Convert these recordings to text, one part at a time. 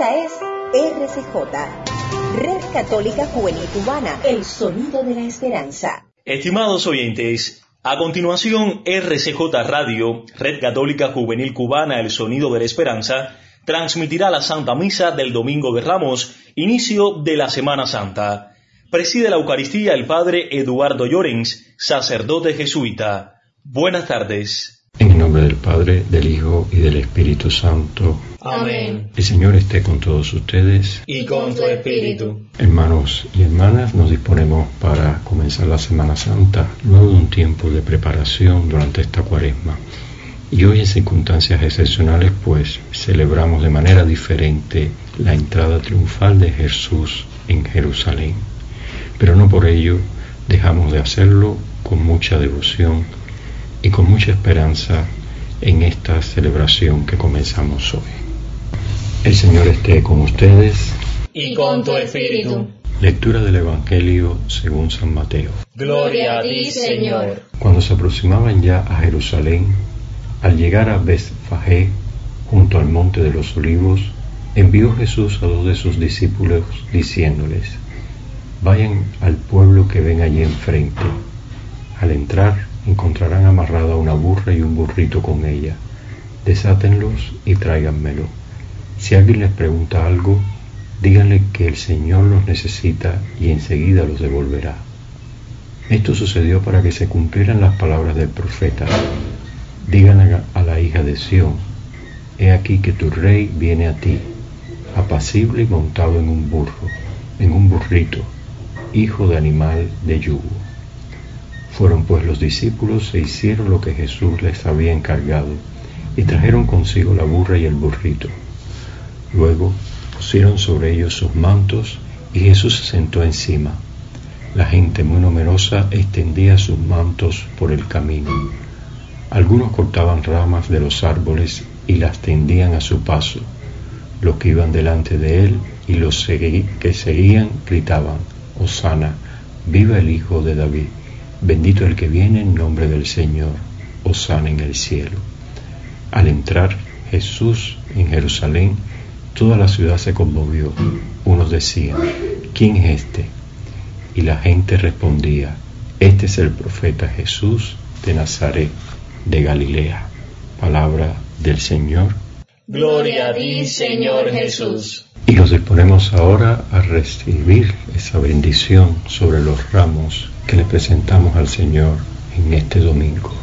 Esta es RCJ, Red Católica Juvenil Cubana, el sonido de la esperanza. Estimados oyentes, a continuación RCJ Radio, Red Católica Juvenil Cubana, el sonido de la esperanza, transmitirá la Santa Misa del Domingo de Ramos, inicio de la Semana Santa. Preside la Eucaristía el Padre Eduardo Llorens, sacerdote jesuita. Buenas tardes. En nombre del Padre, del Hijo y del Espíritu Santo. Amén. El Señor esté con todos ustedes. Y con tu espíritu. Hermanos y hermanas, nos disponemos para comenzar la Semana Santa, luego de un tiempo de preparación durante esta cuaresma. Y hoy en circunstancias excepcionales, pues celebramos de manera diferente la entrada triunfal de Jesús en Jerusalén. Pero no por ello dejamos de hacerlo con mucha devoción y con mucha esperanza en esta celebración que comenzamos hoy. El Señor esté con ustedes. Y con tu espíritu. Lectura del Evangelio según San Mateo. Gloria a ti, Señor. Cuando se aproximaban ya a Jerusalén, al llegar a Betfagé, junto al monte de los olivos, envió Jesús a dos de sus discípulos diciéndoles, vayan al pueblo que ven allí enfrente. Al entrar, encontrarán amarrada una burra y un burrito con ella. Desátenlos y tráiganmelo. Si alguien les pregunta algo, díganle que el Señor los necesita y enseguida los devolverá. Esto sucedió para que se cumplieran las palabras del profeta. Díganle a la hija de Sión, he aquí que tu rey viene a ti, apacible y montado en un burro, en un burrito, hijo de animal de yugo. Fueron pues los discípulos e hicieron lo que Jesús les había encargado, y trajeron consigo la burra y el burrito. Luego pusieron sobre ellos sus mantos, y Jesús se sentó encima. La gente muy numerosa extendía sus mantos por el camino. Algunos cortaban ramas de los árboles y las tendían a su paso. Los que iban delante de él y los que seguían gritaban, Osana, viva el Hijo de David. Bendito el que viene en nombre del Señor, osana en el cielo. Al entrar Jesús en Jerusalén, toda la ciudad se conmovió. Unos decían, ¿quién es este? Y la gente respondía, este es el profeta Jesús de Nazaret, de Galilea. Palabra del Señor. Gloria a ti, Señor Jesús. Y nos disponemos ahora a recibir esa bendición sobre los ramos que le presentamos al Señor en este domingo.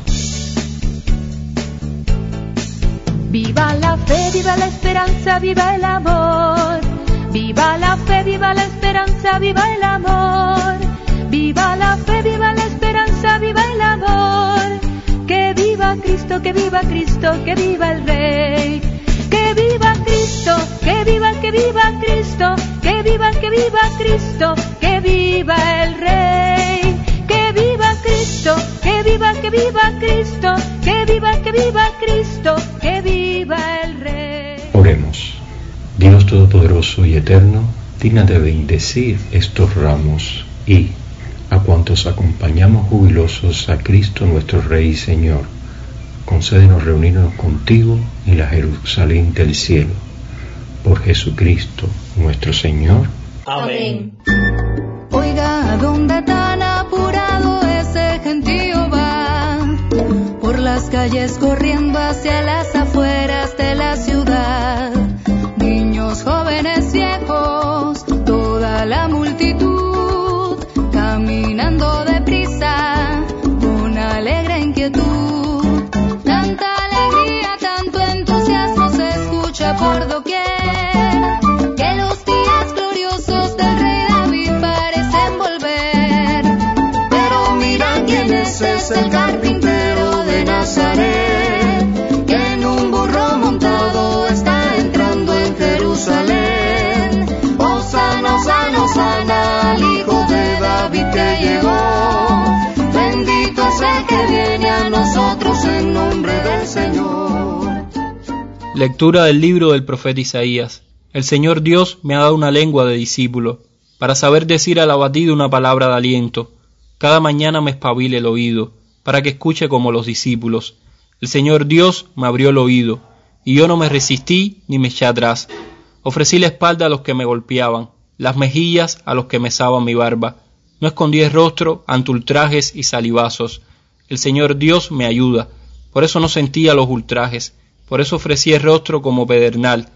Viva la fe, viva la esperanza, viva el amor. Viva la fe, viva la esperanza, viva el amor. Viva la fe, viva la esperanza, viva el amor. Que viva Cristo, que viva Cristo, que viva el Rey. Que viva Cristo, que viva, que viva Cristo, que viva, que viva Cristo, que viva el Rey. Que viva Cristo, que viva, que viva Cristo, que viva, que viva Cristo, que viva el Rey. Oremos. Dios Todopoderoso y Eterno, digna de bendecir estos ramos y a cuantos acompañamos jubilosos a Cristo nuestro Rey y Señor, concédenos reunirnos contigo en la Jerusalén del cielo. Por Jesucristo nuestro Señor. Amén. Oiga, ¿a dónde tan apurado ese gentío va? Por las calles corriendo hacia las afueras nombre del. Lectura del libro del profeta Isaías. El Señor Dios me ha dado una lengua de discípulo, para saber decir al abatido una palabra de aliento. Cada mañana me espabile el oído, para que escuche como los discípulos. El Señor Dios me abrió el oído, y yo no me resistí ni me eché atrás. Ofrecí la espalda a los que me golpeaban, las mejillas a los que mesaban mi barba. No escondí el rostro ante ultrajes y salivazos. El Señor Dios me ayuda, por eso no sentía los ultrajes, por eso ofrecí el rostro como pedernal,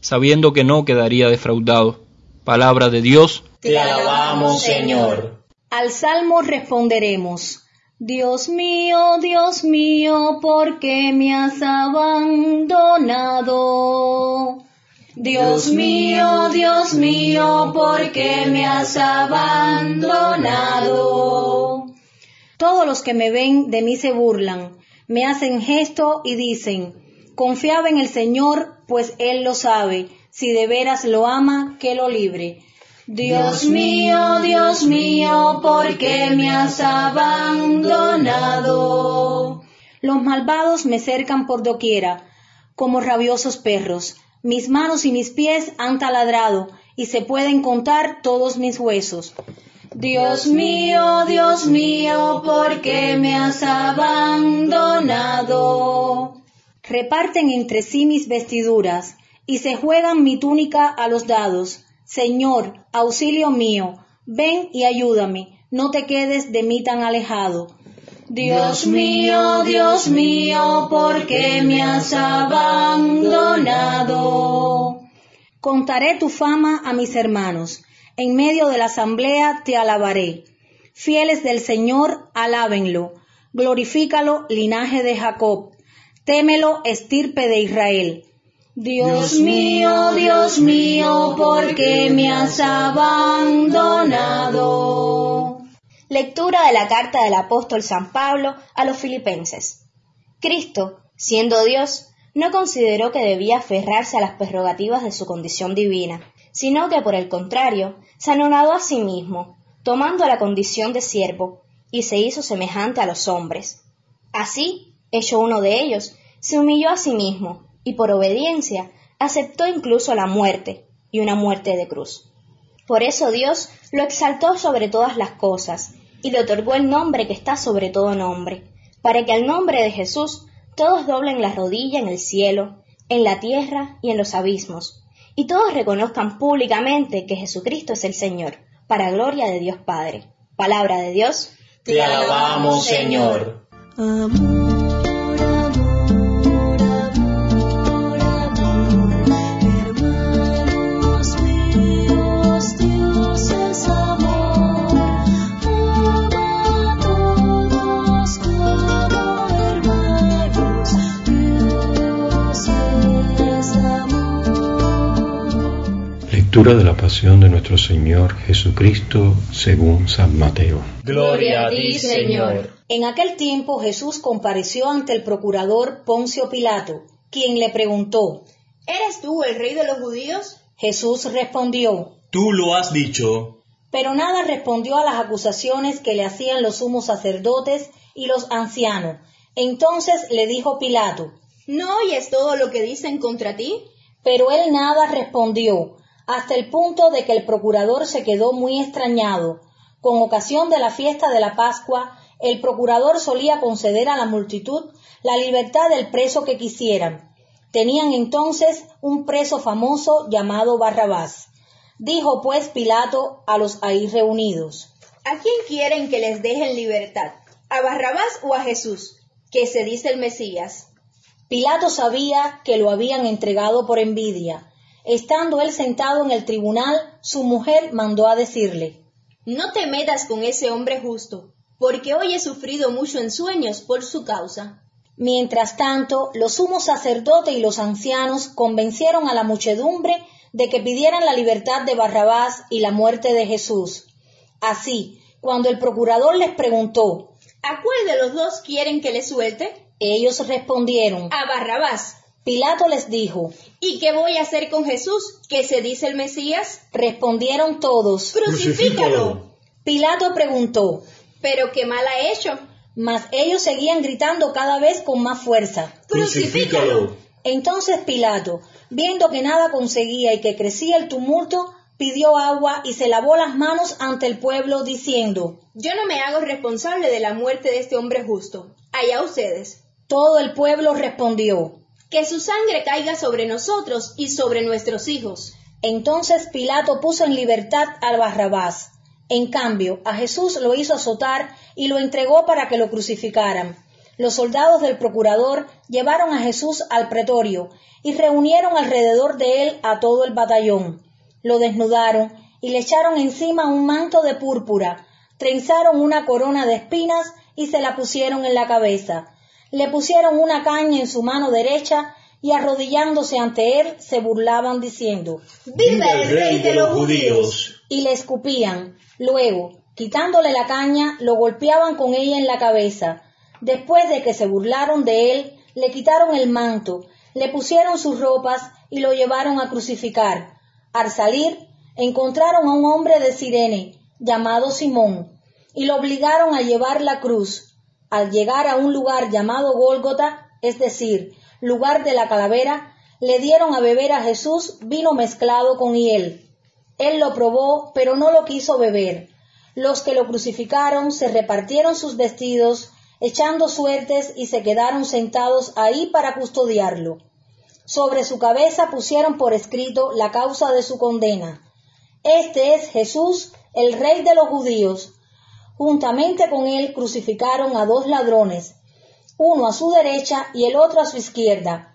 sabiendo que no quedaría defraudado. Palabra de Dios. Te alabamos, Señor. Al salmo responderemos. Dios mío, Dios mío, ¿por qué me has abandonado? Dios mío, Dios mío, ¿por qué me has abandonado? Todos los que me ven de mí se burlan, me hacen gesto y dicen, confiaba en el Señor, pues Él lo sabe, si de veras lo ama, que lo libre. Dios mío, Dios mío, ¿por qué me has abandonado? Los malvados me cercan por doquiera, como rabiosos perros. Mis manos y mis pies han taladrado, y se pueden contar todos mis huesos. Dios mío, Dios mío, ¿por qué me has abandonado? Reparten entre sí mis vestiduras, y se juegan mi túnica a los dados. Señor, auxilio mío, ven y ayúdame, no te quedes de mí tan alejado. Dios mío, Dios mío, ¿por qué me has abandonado? Contaré tu fama a mis hermanos, en medio de la asamblea te alabaré. Fieles del Señor, alábenlo. Glorifícalo, linaje de Jacob. Témelo, estirpe de Israel. Dios mío, Dios mío, ¿por qué me has abandonado? Lectura de la carta del apóstol San Pablo a los filipenses. Cristo, siendo Dios, no consideró que debía aferrarse a las prerrogativas de su condición divina, sino que por el contrario, se anonadó a sí mismo, tomando la condición de siervo, y se hizo semejante a los hombres. Así, hecho uno de ellos, se humilló a sí mismo, y por obediencia aceptó incluso la muerte, y una muerte de cruz. Por eso Dios lo exaltó sobre todas las cosas, y le otorgó el nombre que está sobre todo nombre, para que al nombre de Jesús todos doblen la rodilla en el cielo, en la tierra y en los abismos, y todos reconozcan públicamente que Jesucristo es el Señor, para gloria de Dios Padre. Palabra de Dios. Te alabamos, Señor. Lectura de la pasión de nuestro Señor Jesucristo según San Mateo. Gloria a ti, Señor. En aquel tiempo Jesús compareció ante el procurador Poncio Pilato, quien le preguntó, ¿Eres tú el rey de los judíos? Jesús respondió, Tú lo has dicho. pero nada respondió a las acusaciones que le hacían los sumos sacerdotes y los ancianos. Entonces le dijo Pilato, ¿No oyes todo lo que dicen contra ti? pero él nada respondió, hasta el punto de que el procurador se quedó muy extrañado. Con ocasión de la fiesta de la Pascua, el procurador solía conceder a la multitud la libertad del preso que quisieran. Tenían entonces un preso famoso llamado Barrabás. Dijo pues Pilato a los ahí reunidos, ¿A quién quieren que les dejen libertad? ¿A Barrabás o a Jesús, que se dice el Mesías? Pilato sabía que lo habían entregado por envidia. Estando él sentado en el tribunal, su mujer mandó a decirle, No te metas con ese hombre justo, porque hoy he sufrido mucho en sueños por su causa. Mientras tanto, los sumos sacerdotes y los ancianos convencieron a la muchedumbre de que pidieran la libertad de Barrabás y la muerte de Jesús. Así, cuando el procurador les preguntó, ¿A cuál de los dos quieren que le suelte? ellos respondieron, A Barrabás. Pilato les dijo, ¿Y qué voy a hacer con Jesús, que se dice el Mesías? respondieron todos. Crucifícalo. Pilato preguntó, Pero qué mal ha hecho. mas ellos seguían gritando cada vez con más fuerza. Crucifícalo. Entonces Pilato, viendo que nada conseguía y que crecía el tumulto, pidió agua y se lavó las manos ante el pueblo, diciendo, Yo no me hago responsable de la muerte de este hombre justo. Allá ustedes. todo el pueblo respondió, que su sangre caiga sobre nosotros y sobre nuestros hijos. Entonces Pilato puso en libertad al Barrabás. En cambio, a Jesús lo hizo azotar y lo entregó para que lo crucificaran. Los soldados del procurador llevaron a Jesús al pretorio y reunieron alrededor de él a todo el batallón. Lo desnudaron y le echaron encima un manto de púrpura, trenzaron una corona de espinas y se la pusieron en la cabeza. Le pusieron una caña en su mano derecha y arrodillándose ante él se burlaban diciendo ¡Viva el rey de los judíos! y le escupían. Luego, quitándole la caña, lo golpeaban con ella en la cabeza. Después de que se burlaron de él, le quitaron el manto, le pusieron sus ropas y lo llevaron a crucificar. Al salir, encontraron a un hombre de Sirene, llamado Simón, y lo obligaron a llevar la cruz. Al llegar a un lugar llamado Gólgota, es decir, lugar de la calavera, le dieron a beber a Jesús vino mezclado con hiel. Él lo probó, pero no lo quiso beber. Los que lo crucificaron se repartieron sus vestidos, echando suertes, y se quedaron sentados ahí para custodiarlo. Sobre su cabeza pusieron por escrito la causa de su condena. Este es Jesús, el rey de los judíos. Juntamente con él crucificaron a dos ladrones, uno a su derecha y el otro a su izquierda.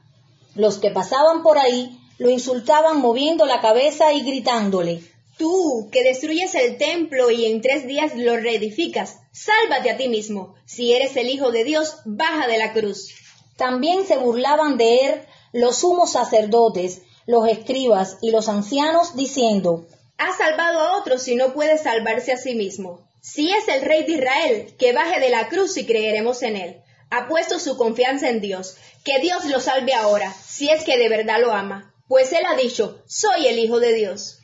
Los que pasaban por ahí lo insultaban moviendo la cabeza y gritándole Tú, que destruyes el templo y en tres días lo reedificas, sálvate a ti mismo. Si eres el Hijo de Dios, baja de la cruz. También se burlaban de él los sumos sacerdotes, los escribas y los ancianos, diciendo Ha salvado a otros y no puede salvarse a sí mismo. Si es el rey de Israel, que baje de la cruz y creeremos en él. Ha puesto su confianza en Dios. Que Dios lo salve ahora, si es que de verdad lo ama. Pues él ha dicho, soy el Hijo de Dios.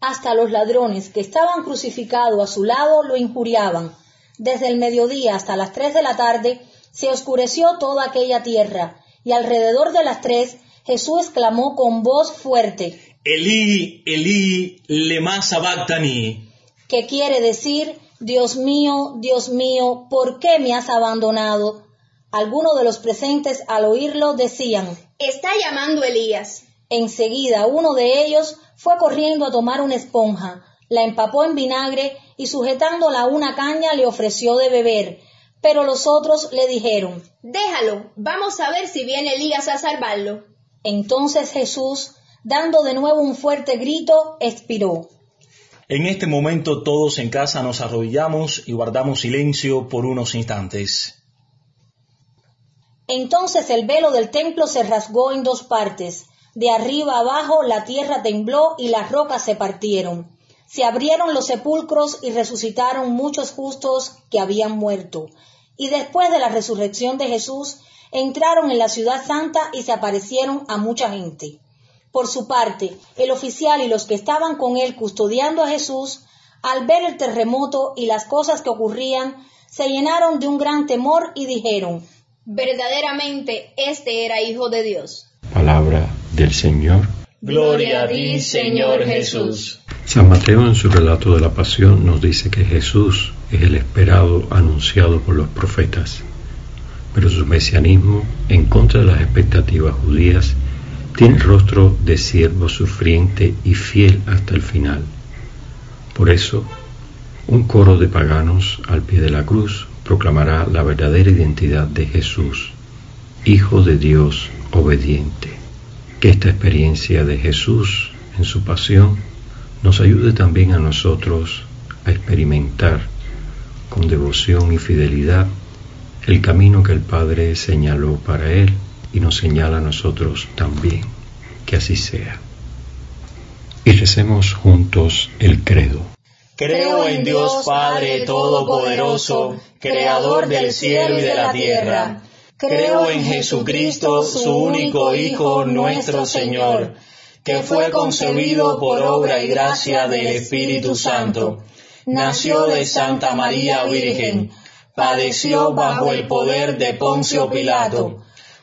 Hasta los ladrones que estaban crucificados a su lado lo injuriaban. Desde el mediodía hasta las tres de la tarde se oscureció toda aquella tierra, y alrededor de las tres Jesús exclamó con voz fuerte, Elí, Elí, lema sabactani, que quiere decir, Dios mío, Dios mío, ¿por qué me has abandonado? Algunos de los presentes al oírlo decían, Está llamando Elías. Enseguida uno de ellos fue corriendo a tomar una esponja, la empapó en vinagre y sujetándola a una caña le ofreció de beber. Pero los otros le dijeron, Déjalo, vamos a ver si viene Elías a salvarlo. Entonces Jesús, dando de nuevo un fuerte grito, expiró. En este momento todos en casa nos arrodillamos y guardamos silencio por unos instantes. Entonces el velo del templo se rasgó en dos partes. De arriba abajo la tierra tembló y las rocas se partieron. Se abrieron los sepulcros y resucitaron muchos justos que habían muerto. Y después de la resurrección de Jesús, entraron en la ciudad santa y se aparecieron a mucha gente. Por su parte, el oficial y los que estaban con él custodiando a Jesús, al ver el terremoto y las cosas que ocurrían, se llenaron de un gran temor y dijeron, Verdaderamente este era Hijo de Dios. Palabra del Señor. Gloria a ti, Señor Jesús. San Mateo en su relato de la pasión nos dice que Jesús es el esperado anunciado por los profetas, pero su mesianismo, en contra de las expectativas judías, tiene rostro de siervo sufriente y fiel hasta el final. Por eso, un coro de paganos al pie de la cruz proclamará la verdadera identidad de Jesús, Hijo de Dios obediente. Que esta experiencia de Jesús en su pasión nos ayude también a nosotros a experimentar con devoción y fidelidad el camino que el Padre señaló para Él y nos señala a nosotros también. Que así sea. Y recemos juntos el credo. Creo en Dios Padre Todopoderoso, Creador del cielo y de la tierra. Creo en Jesucristo, su único Hijo, nuestro Señor, que fue concebido por obra y gracia del Espíritu Santo. Nació de Santa María Virgen, padeció bajo el poder de Poncio Pilato,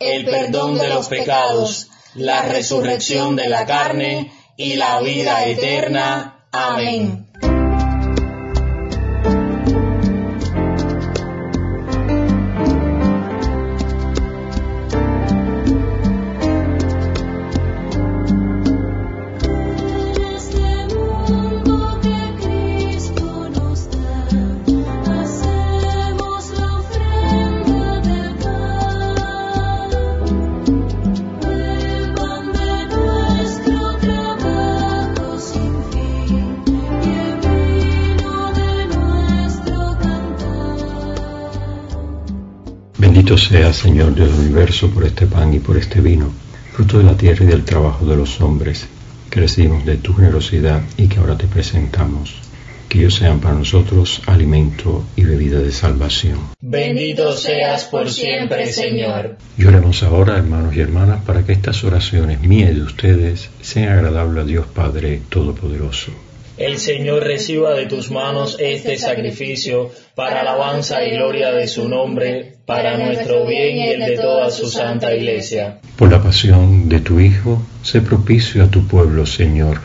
el perdón de los pecados, la resurrección de la carne y la vida eterna. Amén. Sea, Señor del universo, por este pan y por este vino, fruto de la tierra y del trabajo de los hombres, que recibimos de tu generosidad y que ahora te presentamos. Que ellos sean para nosotros alimento y bebida de salvación. Bendito seas por siempre, Señor. Lloremos ahora, hermanos y hermanas, para que estas oraciones mías y de ustedes sean agradables a Dios Padre Todopoderoso. El Señor reciba de tus manos este sacrificio para alabanza y gloria de su nombre, para nuestro bien y el de toda su santa iglesia. Por la pasión de tu Hijo, sé propicio a tu pueblo, Señor,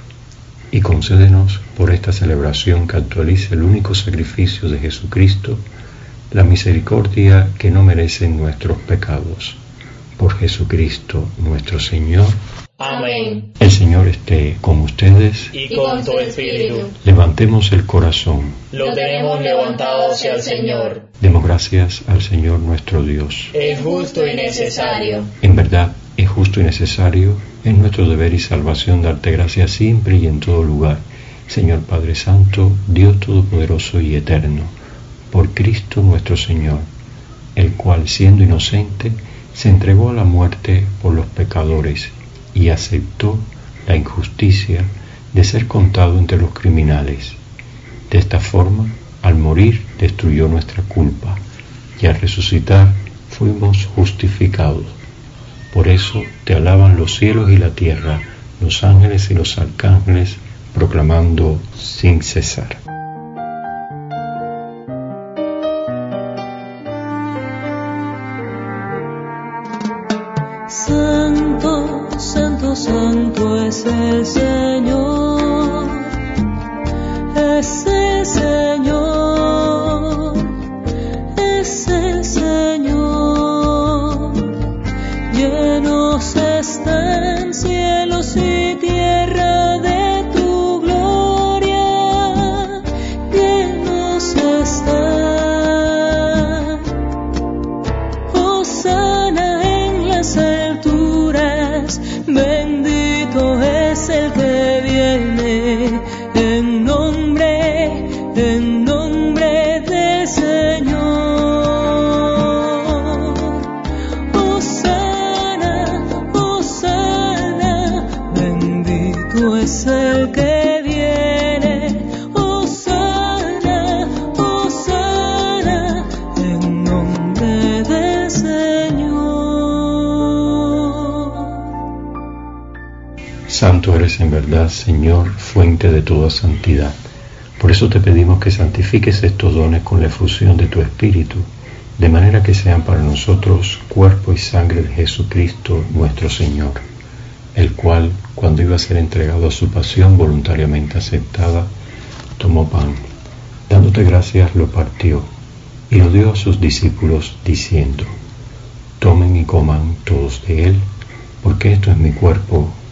y concédenos por esta celebración que actualice el único sacrificio de Jesucristo, la misericordia que no merecen nuestros pecados. Por Jesucristo nuestro Señor. Amén. El Señor esté con ustedes. Y con tu espíritu. Levantemos el corazón. Lo tenemos levantado hacia el Señor. Demos gracias al Señor nuestro Dios. Es justo y necesario. En verdad, es justo y necesario, es nuestro deber y salvación darte gracias siempre y en todo lugar, Señor Padre Santo, Dios Todopoderoso y Eterno, por Cristo nuestro Señor, el cual, siendo inocente, se entregó a la muerte por los pecadores y aceptó la injusticia de ser contado entre los criminales. De esta forma, al morir, destruyó nuestra culpa y al resucitar fuimos justificados. Por eso te alaban los cielos y la tierra, los ángeles y los arcángeles, proclamando sin cesar. Es el Señor. Santo eres en verdad, Señor, fuente de toda santidad. Por eso te pedimos que santifiques estos dones con la efusión de tu Espíritu, de manera que sean para nosotros cuerpo y sangre de Jesucristo nuestro Señor, el cual, cuando iba a ser entregado a su pasión voluntariamente aceptada, tomó pan, dándote gracias, lo partió y lo dio a sus discípulos, diciendo, tomen y coman todos de él, porque esto es mi cuerpo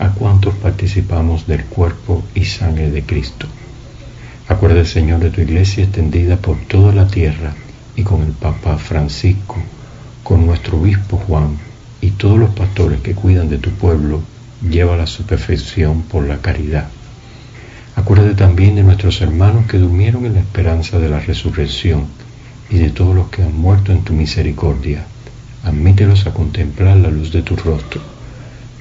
a cuantos participamos del cuerpo y sangre de Cristo. Acuerda, Señor, de tu iglesia extendida por toda la tierra y con el Papa Francisco, con nuestro obispo Juan y todos los pastores que cuidan de tu pueblo, lleva a su perfección por la caridad. Acuérdate también de nuestros hermanos que durmieron en la esperanza de la resurrección y de todos los que han muerto en tu misericordia. Admítelos a contemplar la luz de tu rostro.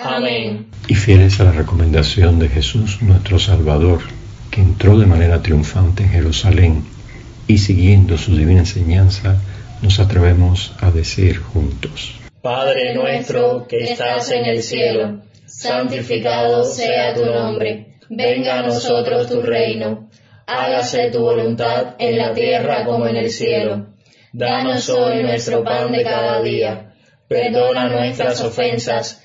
Amén. Y fieles a la recomendación de Jesús nuestro Salvador, que entró de manera triunfante en Jerusalén y siguiendo su divina enseñanza, nos atrevemos a decir juntos. Padre nuestro que estás en el cielo, santificado sea tu nombre, venga a nosotros tu reino, hágase tu voluntad en la tierra como en el cielo. Danos hoy nuestro pan de cada día, perdona nuestras ofensas,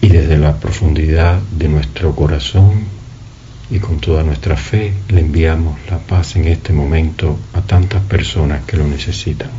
Y desde la profundidad de nuestro corazón y con toda nuestra fe le enviamos la paz en este momento a tantas personas que lo necesitan.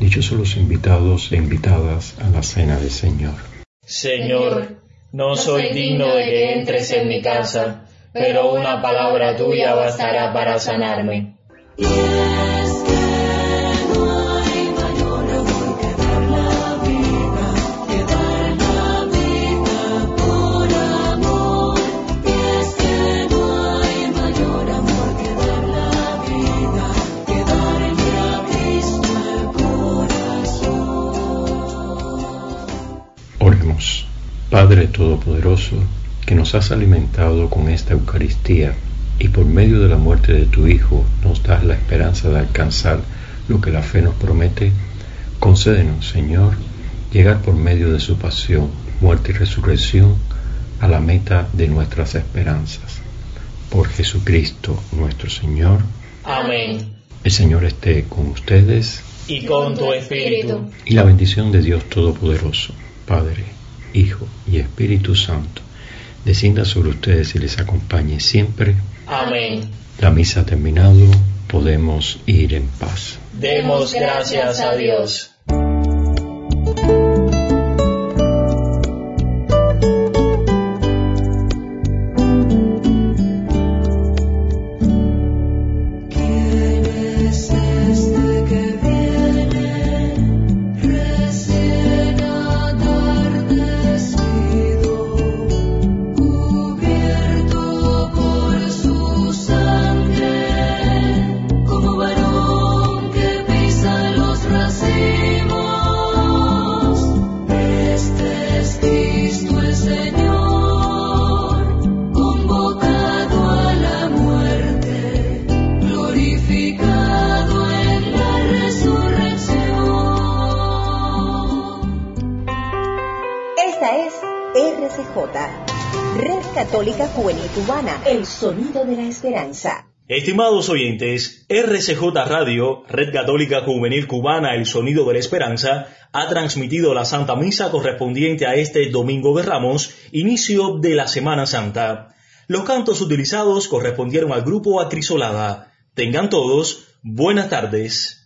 Dichosos los invitados e invitadas a la cena del Señor. Señor, no soy digno de que entres en mi casa, pero una palabra tuya bastará para sanarme. Padre Todopoderoso, que nos has alimentado con esta Eucaristía y por medio de la muerte de tu Hijo nos das la esperanza de alcanzar lo que la fe nos promete, concédenos, Señor, llegar por medio de su pasión, muerte y resurrección a la meta de nuestras esperanzas. Por Jesucristo nuestro Señor, Amén. el Señor esté con ustedes Y con tu espíritu. y la bendición de Dios Todopoderoso, Padre, Hijo y Espíritu Santo, descienda sobre ustedes y les acompañe siempre. Amén. La misa ha terminado, podemos ir en paz. Demos gracias a Dios. Católica Juvenil Cubana, el sonido de la esperanza. Estimados oyentes, RCJ Radio, Red Católica Juvenil Cubana, el sonido de la esperanza, ha transmitido la Santa Misa correspondiente a este Domingo de Ramos, inicio de la Semana Santa. Los cantos utilizados correspondieron al grupo Acrisolada. Tengan todos buenas tardes.